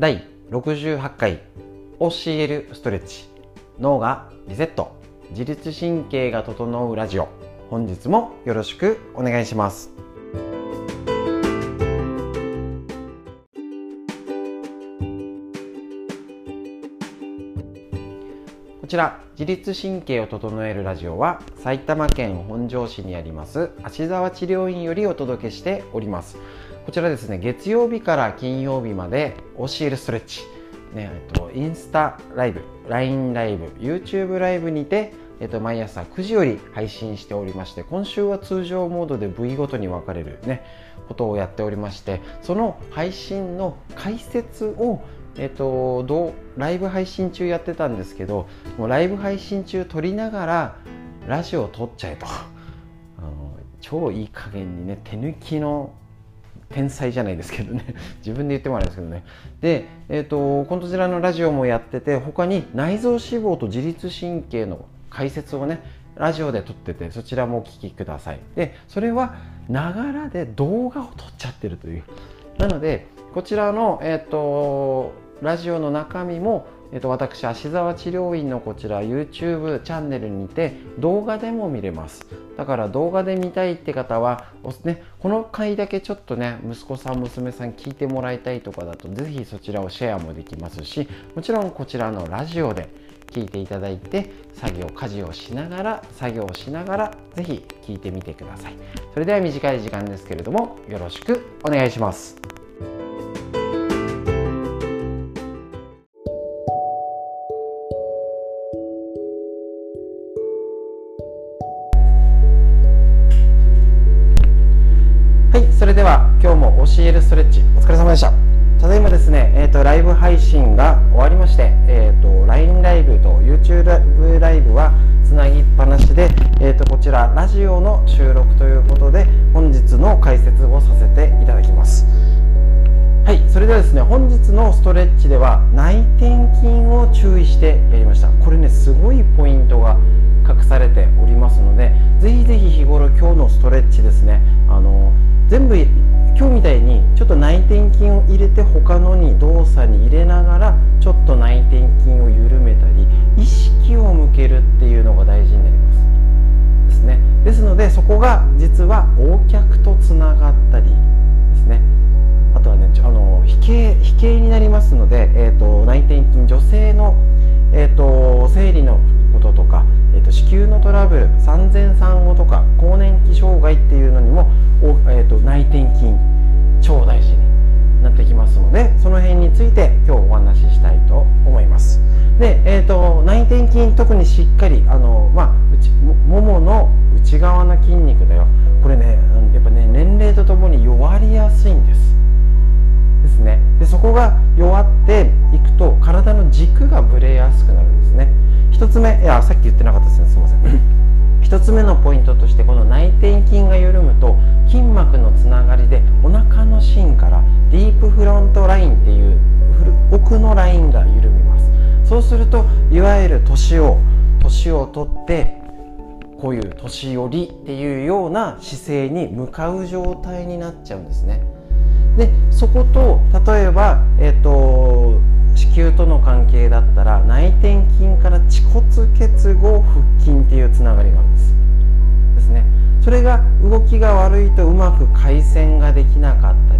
第68回教えるストレッチ。脳がリセット。自律神経が整うラジオ。本日もよろしくお願いします。こちら自律神経を整えるラジオは埼玉県本庄市にあります芦沢治療院よりお届けしております。こちらですね月曜日から金曜日まで教えるストレッチね、えっと、インスタライブ、LINE ライブ、YouTube ライブにて、えっと、毎朝9時より配信しておりまして、今週は通常モードで V ごとに分かれるね、ことをやっておりまして、その配信の解説を、えっと、どうライブ配信中やってたんですけど、もうライブ配信中撮りながら、ラジオを撮っちゃえと。あの超いい加減にね、手抜きの天才じゃないですけどね。自分で言ってもあれですけどね。で、えーと、こちらのラジオもやってて他に内臓脂肪と自律神経の解説をねラジオで撮っててそちらもお聞きください。でそれはながらで動画を撮っちゃってるという。なのでこちらの、えーとラジオの中身もえっと、私、芦沢治療院のこちら YouTube チャンネルにて動画でも見れます。だから動画で見たいって方は、ね、この回だけちょっとね、息子さん、娘さん聞いてもらいたいとかだと、ぜひそちらをシェアもできますし、もちろんこちらのラジオで聞いていただいて、作業、家事をしながら、作業をしながら、ぜひ聞いてみてください。それでは短い時間ですけれども、よろしくお願いします。教えるストレッチ。お疲れ様でした。ただいまですね、えーと、ライブ配信が終わりまして、えーと、LINE ライブと YouTube ライブはつなぎっぱなしで、えーと、こちらラジオの収録ということで本日の解説をさせていただきます。はいそれではですね本日のストレッチでは内転筋を注意してやりました。これねすごいポイントが隠されておりますのでぜひぜひ日頃今日のストレッチですねあの全部今日みたいにちょっと内転筋を入れて他のに動作に入れながらちょっと内転筋を緩めたり意識を向けるっていうのが大事になります。ですね。ですのでそこが実は横脚とつながったりですね。あとはねあの飛型飛型になりますので、えーと、内転筋女性の、えーと、生理のこととか、えーと、子宮のトラブル産前産後とか更年期障害っていうのにも、えー、と内転筋超大事になってきますのでその辺について今日お話ししたいと思います。で、えーと、内転筋特にしっかりあの、まあ、内ももの内側の筋肉だよ。これねやっぱね年齢とともに弱りやすいんです。ですね。でそこが弱っていくと体の軸がぶれやすくなるんですね。1つ目いやさっき言ってなかったですね。すいません。1つ目のポイントとしてこの内転ープフロントラインっていう奥のラインが緩みます。そうするといわゆる年を年を取ってこういう年寄りっていうような姿勢に向かう状態になっちゃうんですね。でそこと例えば、えーと子宮との関係だったら内転筋から恥骨結合腹筋っていうつながりがあるんです。ですね。それが動きが悪いとうまく回旋ができなかったり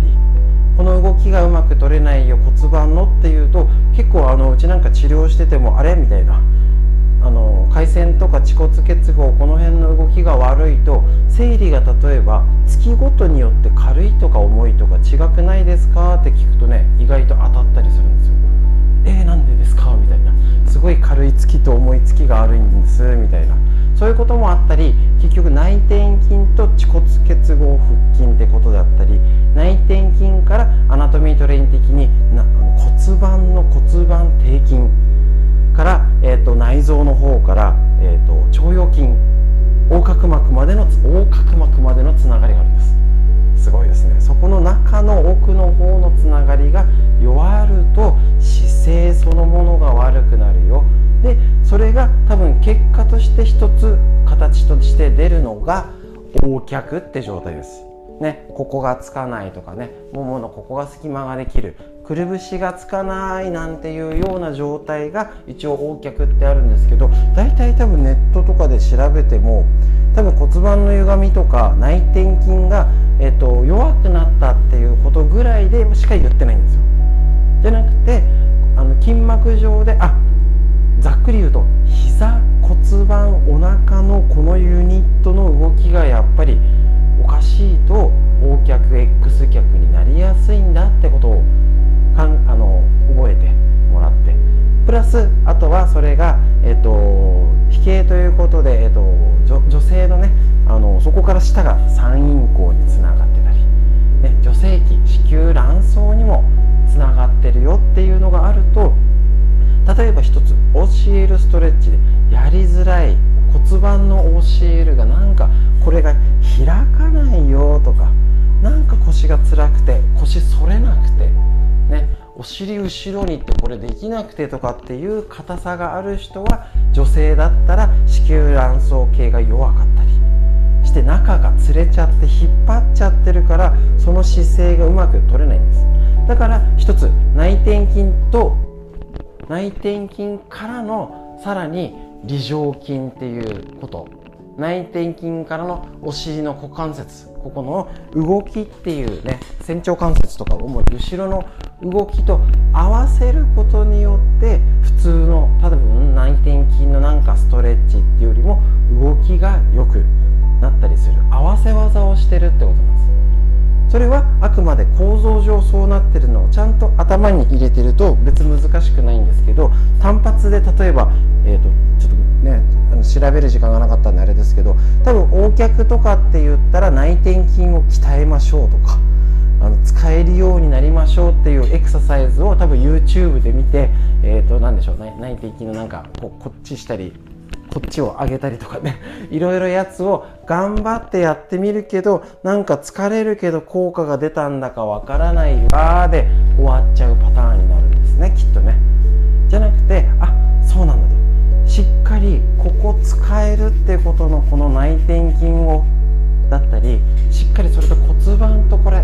この動きがうまく取れないよ骨盤のっていうと結構あのうちなんか治療しててもあれ？みたいな。あの回線とか恥骨結合この辺の動きが悪いと生理が例えば月ごとによって軽いとか重いとか違くないですか？って聞くとね意外と当たったりするんですよ。えー、なんでですか？みたいな。すごい軽い月と重い月があるんですみたいな。そういうこともあったり結局内転筋と恥骨結合腹筋ってことだったり内転筋からアナトミートレイン的にな骨盤の骨盤底筋から、えーと、内臓の方から、えーと、と腸腰筋横隔膜までの横隔膜までのつながりがあるんです。すごいですね。そこの中の奥の方のつながりが弱ると姿勢そのものが悪して一つ形として出るのが横脚って状態です。ねここがつかないとかねもものここが隙間ができるくるぶしがつかないなんていうような状態が一応横脚ってあるんですけど大体多分ネットとかで調べても多分骨盤の歪みとか内転筋が、えーと、弱くなったっていうことぐらいでしか言ってないんですよ。じゃなくてあの筋膜上であざっくり言うと膝骨盤お腹のこのユニットの動きがやっぱりおかしいと O 脚 X 脚になりやすいんだってことをかんあの覚えてもらって。プラスあとはそれが、えっと、飛型ということで、えっと、女女性のねあのそこから下が三陰交につながってたり、ね、女性器子宮卵巣にもつながってるよっていうのがあると例えば一つ教えるストレッチでやりづらい骨盤の教えるがなんかこれが開かないよとかなんか腰が辛くて腰反れなくてねお尻後ろにってこれできなくてとかっていう硬さがある人は女性だったら子宮卵巣系が弱かったりして中がつれちゃって引っ張っちゃってるからその姿勢がうまく取れないんです。だから一つ内転筋と内転筋からのさらに梨状筋っていうこと。内転筋からのお尻の股関節。ここの動きっていうね仙腸関節とか主に後ろの動きと合わせることによって普通の多分内転筋のなんかストレッチっていうよりも動きが良くなったりする。合わせ技をしてるってことなんです。それはあくまで構造上そうなってるのをちゃんと頭に入れてると別難しくないんですけど単発で例えば、えーと、ちょっとねあの調べる時間がなかったんであれですけど多分横脚とかって言ったら内転筋を鍛えましょうとかあの使えるようになりましょうっていうエクササイズを多分 YouTube で見て、えー、と何でしょうね内転筋のなんかここっちしたりこっちを上げたりとかね。いろいろやつを頑張ってやってみるけどなんか疲れるけど効果が出たんだかわからないわーで終わっちゃうパターンになるんですねきっとね。じゃなくてあそうなんだと。しっかりここ使えるってことのこの内転筋をだったりしっかりそれと骨盤とこれあ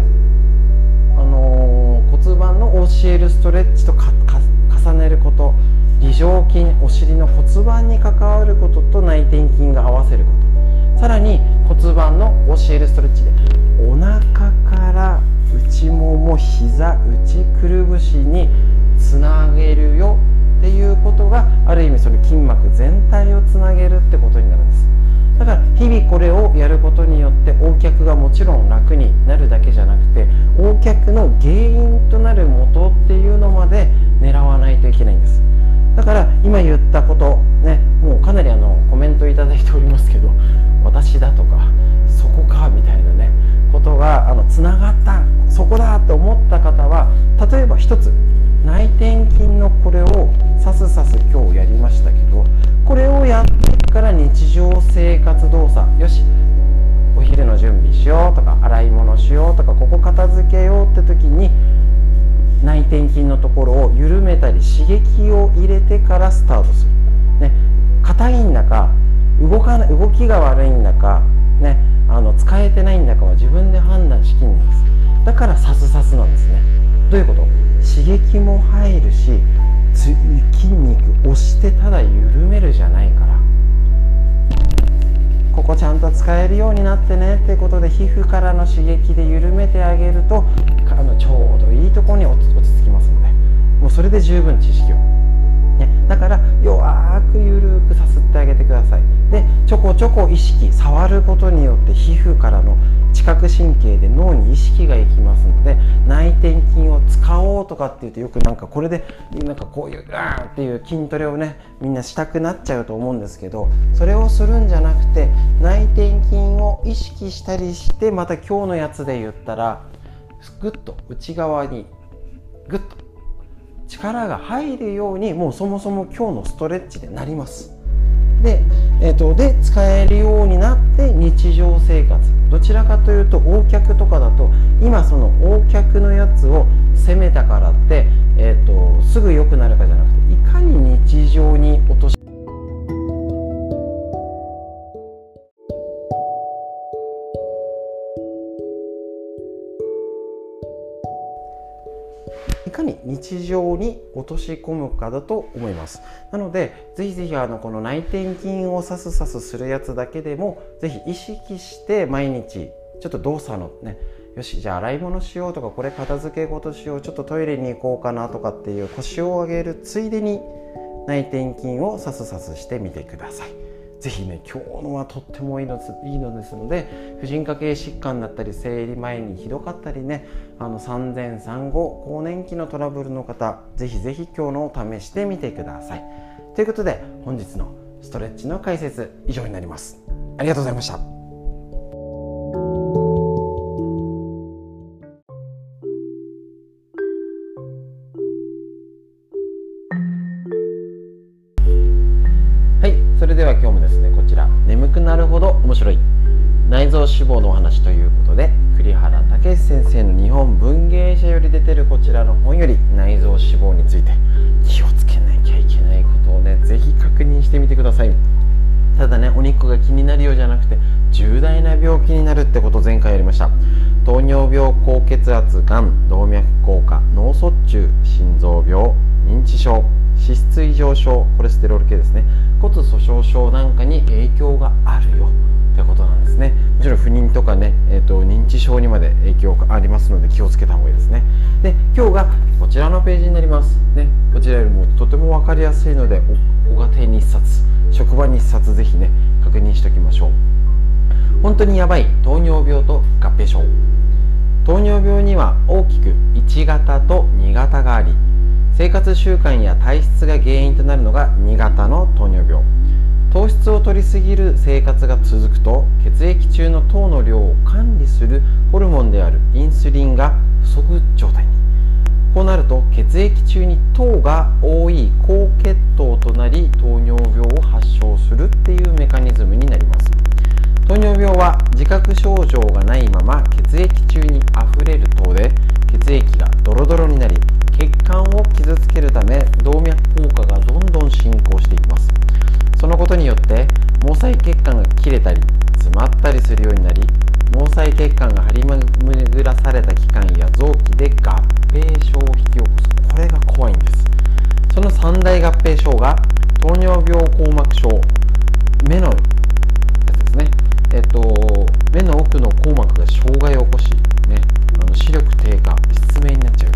のー、骨盤の教えるストレッチと重ねること梨状筋お尻の骨盤に関わることと内転筋が合わせること。さらに骨盤の教えるストレッチでお腹から内もも膝内くるぶしにつなげるよっていうことがある意味その筋膜全体をつなげるってことになるんです。だから日々これをやることによって横脚がもちろん楽になるだけじゃなくて横脚の原因となる元っていうのまで狙わないといけないんです。だから今言ったことねもうかなりあのコメントいただいておりますけど私だとかそこかみたいなねことがあのつながったそこだって思った方は例えば一つ内転筋のこれをさすさす今日やりましたけどこれをやってから日常生活動作よしお昼の準備しようとか洗い物しようとかここ片付けようって時に転筋のところを緩めたり刺激を入れてからスタートする。ね、硬いんだか動かない動きが悪いんだか、ね、あの使えてないんだかは自分で判断しきんないです。だからサスサスなんですね。どういうこと？刺激も入るし筋肉押してただ緩めるじゃないから。ここちゃんと使えるようになってねってことで皮膚からの刺激で緩めてあげるとあのちょうどいいところに落ち着きますのでもうそれで十分知識を、ね、だから弱く緩くさすってあげてください。でちょこちょこ意識触ることによって皮膚からの知覚神経で脳に意識がいきますので内転筋を使おうとかって言うとよくなんかこれでなんかこういうガーンっていう筋トレをねみんなしたくなっちゃうと思うんですけどそれをするんじゃなくて内転筋を意識したりしてまた今日のやつで言ったらぐっと内側にぐっと力が入るようにもうそもそも今日のストレッチでなります。で,、えーと、で使えるようになって日常生活どちらかというと横脚とかだと今その横脚のやつを攻めたからって、えーと、すぐ良くなるかじゃなくて日常に落とし込むかだと思いますなのでぜひぜひあのこの内転筋をさすさすするやつだけでもぜひ意識して毎日ちょっと動作のねよしじゃあ洗い物しようとかこれ片付け事しようちょっとトイレに行こうかなとかっていう腰を上げるついでに内転筋をさすさすしてみてください。ぜひね今日のはとってもいいのいいのですので婦人科系疾患だったり生理前にひどかったりねあの産前産後更年期のトラブルの方ぜひぜひ今日のを試してみてください。ということで本日のストレッチの解説以上になります。ありがとうございました。白い。内臓脂肪のお話ということで栗原武先生の日本文芸社より出てるこちらの本より内臓脂肪について気をつけなきゃいけないことをね是非確認してみてください。ただねお肉が気になるようじゃなくて重大な病気になるってこと前回やりました。糖尿病高血圧がん動脈硬化脳卒中心臓病認知症脂質異常症コレステロール系ですね。骨粗鬆症なんかに影響があるよ。ってことなんですね。もちろん不妊とかね、えーと、認知症にまで影響がありますので気をつけた方がいいですね。で今日がこちらのページになります。ねこちらよりもとても分かりやすいのでご家庭に1冊職場に1冊ぜひね確認しておきましょう。本当にやばい糖尿病と合併症。糖尿病には大きく1型と2型があり生活習慣や体質が原因となるのが2型の糖尿病。糖質を摂りすぎる生活が続くと血液中の糖の量を管理するホルモンであるインスリンが不足状態に。こうなると血液中に糖が多い高血糖となり糖尿病を発症するっていうメカニズムになります。糖尿病は自覚症状がないまま血液中にあふれる糖で血液がドロドロになり血管を傷つけるため動脈硬化がどんどん進行していきます。そのことによって毛細血管が切れたり詰まったりするようになり毛細血管が張り巡らされた器官や臓器で合併症を引き起こすこれが怖いんですその三大合併症が糖尿病硬膜症目のやつですねえっと目の奥の硬膜が障害を起こし、ね、あの視力低下失明になっちゃう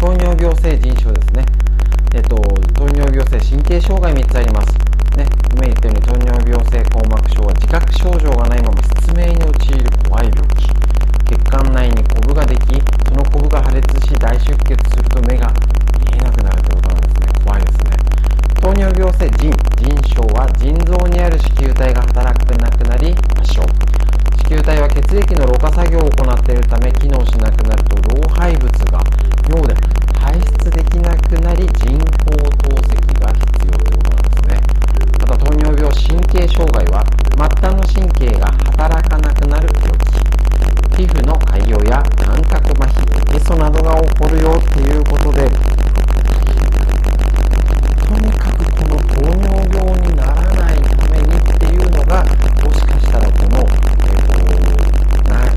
糖尿病性腎症ですね。えっと、糖尿病性神経障害3つあります。ね、今言ったように糖尿病性硬膜症は自覚症状がないまま失明に陥る怖い病気。血管内にコブができ、そのコブが破裂し大出血すると目が見えなくなるということなんですね。怖いですね。糖尿病性腎、腎症は腎臓にある子宮体が働かなくなり発症。子宮体は血液のろ過作業を行っているため機能しなくなると老廃物が尿で排出できなくなり人工透析が必要ということ糖尿病神経障害は末端の神経が働かなくなる病気。皮膚の潰瘍や感覚麻痺ゲソなどが起こるよっていうことでとにかくこの糖尿病にならないためにっていうのがもしかしたらこの、えーと、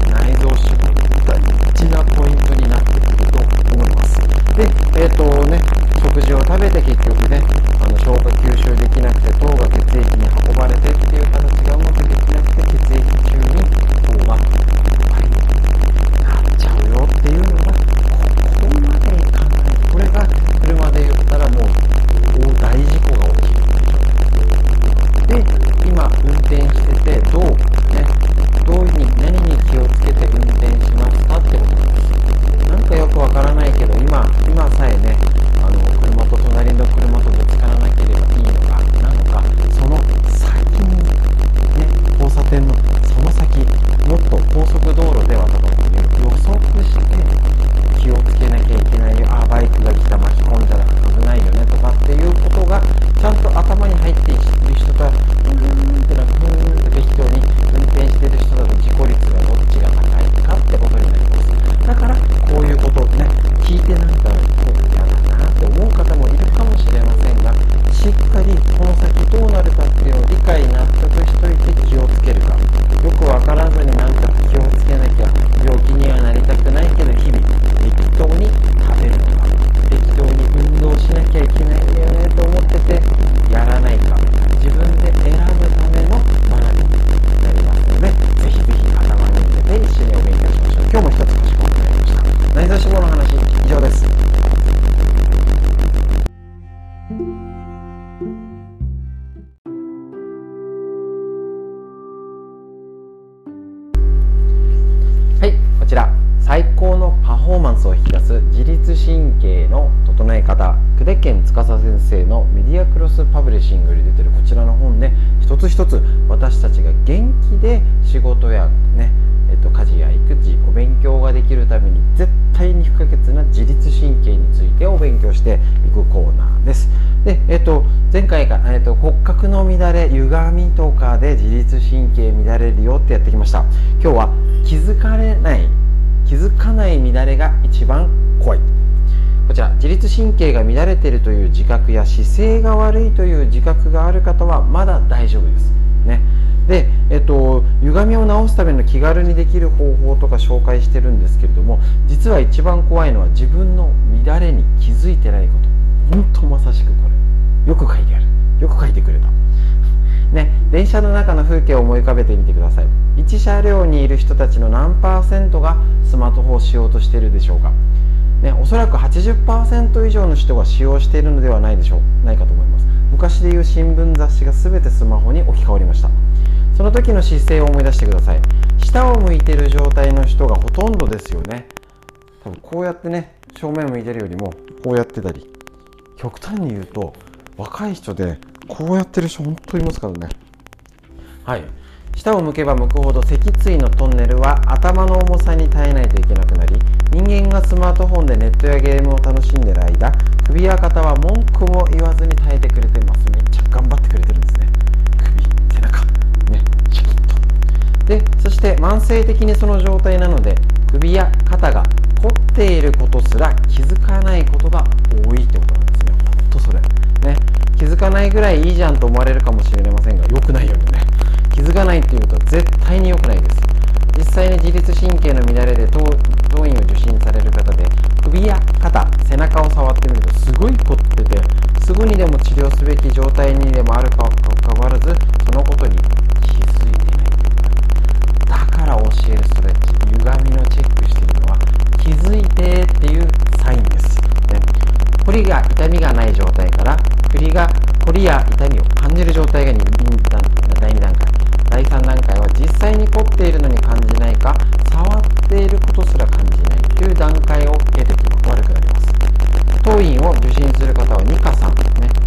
内臓脂肪大事なポイントになってくると思います。でえ、ー、とね食事を食べて結局ねあの消化吸収できなくて糖が血液に運ばれてっていう形律神経の整え方久手健司先生のメディアクロスパブリッシングより出てるこちらの本で一つ一つ私たちが元気で仕事やねえっと、家事や育児お勉強ができるために絶対に不可欠な自律神経についてお勉強していくコーナーです。で、えっと、前回が、えっと、骨格の乱れ歪みとかで自律神経乱れるよってやってきました今日は気づかれない気づかない乱れが一番怖いこちら自律神経が乱れているという自覚や姿勢が悪いという自覚がある方はまだ大丈夫です。ね。で、えっと、歪みを直すための気軽にできる方法とか紹介してるんですけれども実は一番怖いのは自分の乱れに気づいてないこと。本当まさしくこれ。よく書いてある。よく書いてくれた。ね、電車の中の風景を思い浮かべてみてください。1車両にいる人たちの何パーセントがスマートフォンをしようとしているでしょうか、ね、おそらく80%以上の人が使用しているのではないでしょうないかと思います。昔でいう新聞雑誌が全てスマホに置き換わりました。その時の姿勢を思い出してください。下を向いている状態の人がほとんどですよね。多分こうやってね正面向いてるよりもこうやってたり。極端に言うと若い人でこうやってる人本当にいますからね。はい。下を向けば向くほど脊椎のトンネルは頭の重さに耐えないといけなくなり人間がスマートフォンでネットやゲームを楽しんでる間首や肩は文句も言わずに耐えてくれてます。めっちゃ頑張ってくれてるんですね。首背中ねシャキッと。でそして慢性的にその状態なので首や肩が凝っていることすら気づかないことが多いってことなんですね。ほんとそれ。ね。気づかないぐらいいいじゃんと思われるかもしれませんが良くないっていうと絶対に良くないです。実際に自律神経の乱れで当院を受診される方で首や肩背中を触ってみるとすごい凝っててすぐにでも治療すべき状態にでもあるかかかわらずそのことに気づいてない。だから教えるストレッチ歪みのチェックしてるのは気づいてっていうサインです、ね、こりが痛みがない状態から栗が凝りや痛みを感じる状態が第2段階第3段階は実際に凝っているのに感じないか触っていることすら感じないという段階を経て気も悪くなります。当院を受診する方は2か3ね。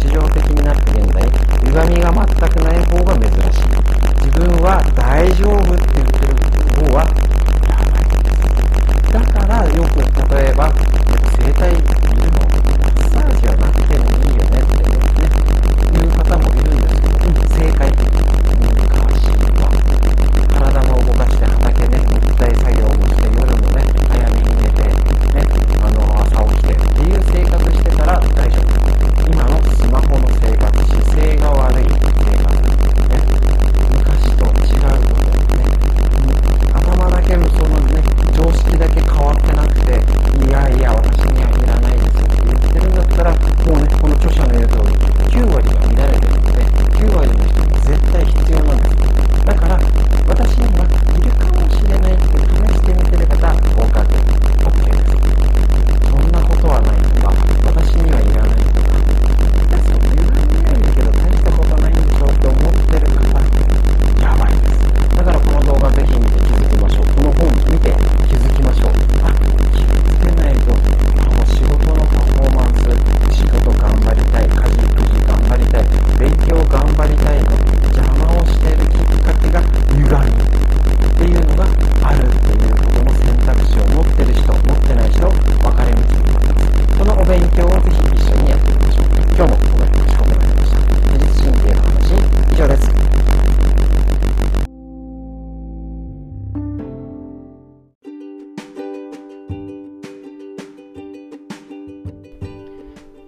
日常的になった現在歪みが全くない方が珍しい。自分は大丈夫って言ってる方はやばいだからよく例えば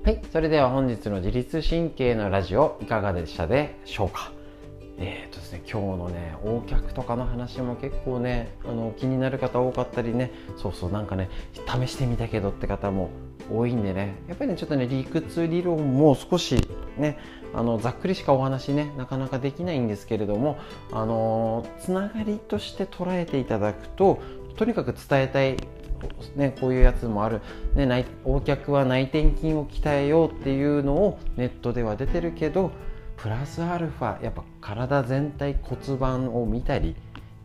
はい、それでは本日の自律神経のラジオいかがでしたでしょうか？えーとですね、今日のね横脚とかの話も結構ねあの気になる方多かったりねそうそうなんかね試してみたけどって方も多いんでねやっぱりねちょっとね理屈理論も少しねあのざっくりしかお話ねなかなかできないんですけれどもあのつながりとして捉えていただくととにかく伝えたいね、こういうやつもある、ね、内横脚は内転筋を鍛えようっていうのをネットでは出てるけどプラスアルファやっぱ体全体骨盤を見たり、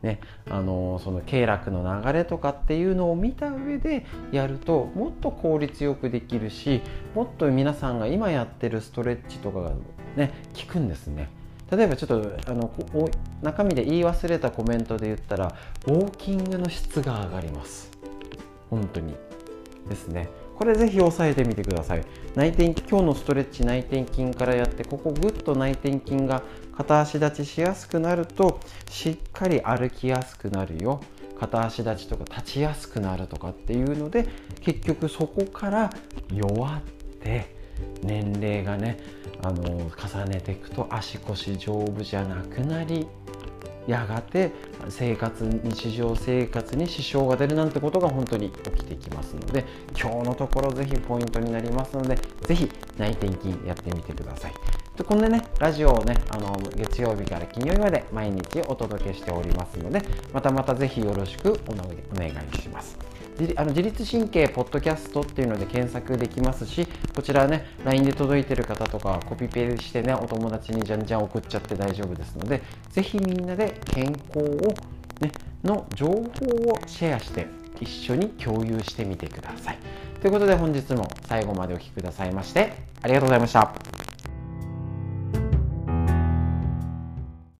ね、あのその経絡の流れとかっていうのを見た上でやるともっと効率よくできるしもっと皆さんが今やってるストレッチとかがね効くんですね。例えばちょっとあの中身で言い忘れたコメントで言ったらウォーキングの質が上がります。本当に。ですね。これぜひ押さえてみてください。内転筋今日のストレッチ内転筋からやってここぐっと内転筋が片足立ちしやすくなるとしっかり歩きやすくなるよ。片足立ちとか立ちやすくなるとかっていうので結局そこから弱って年齢がねあの重ねていくと足腰丈夫じゃなくなりやがて生活日常生活に支障が出るなんてことが本当に起きてきますので今日のところぜひポイントになりますのでぜひ内転筋やってみてください。でこんでねラジオをねあの月曜日から金曜日まで毎日お届けしておりますのでまたまたぜひよろしくお願いします。あの自律神経ポッドキャストっていうので検索できますしこちらね LINE で届いてる方とかコピペしてねお友達にじゃんじゃん送っちゃって大丈夫ですのでぜひみんなで健康を、ね、の情報をシェアして一緒に共有してみてください。ということで本日も最後までお聴きくださいましてありがとうございました。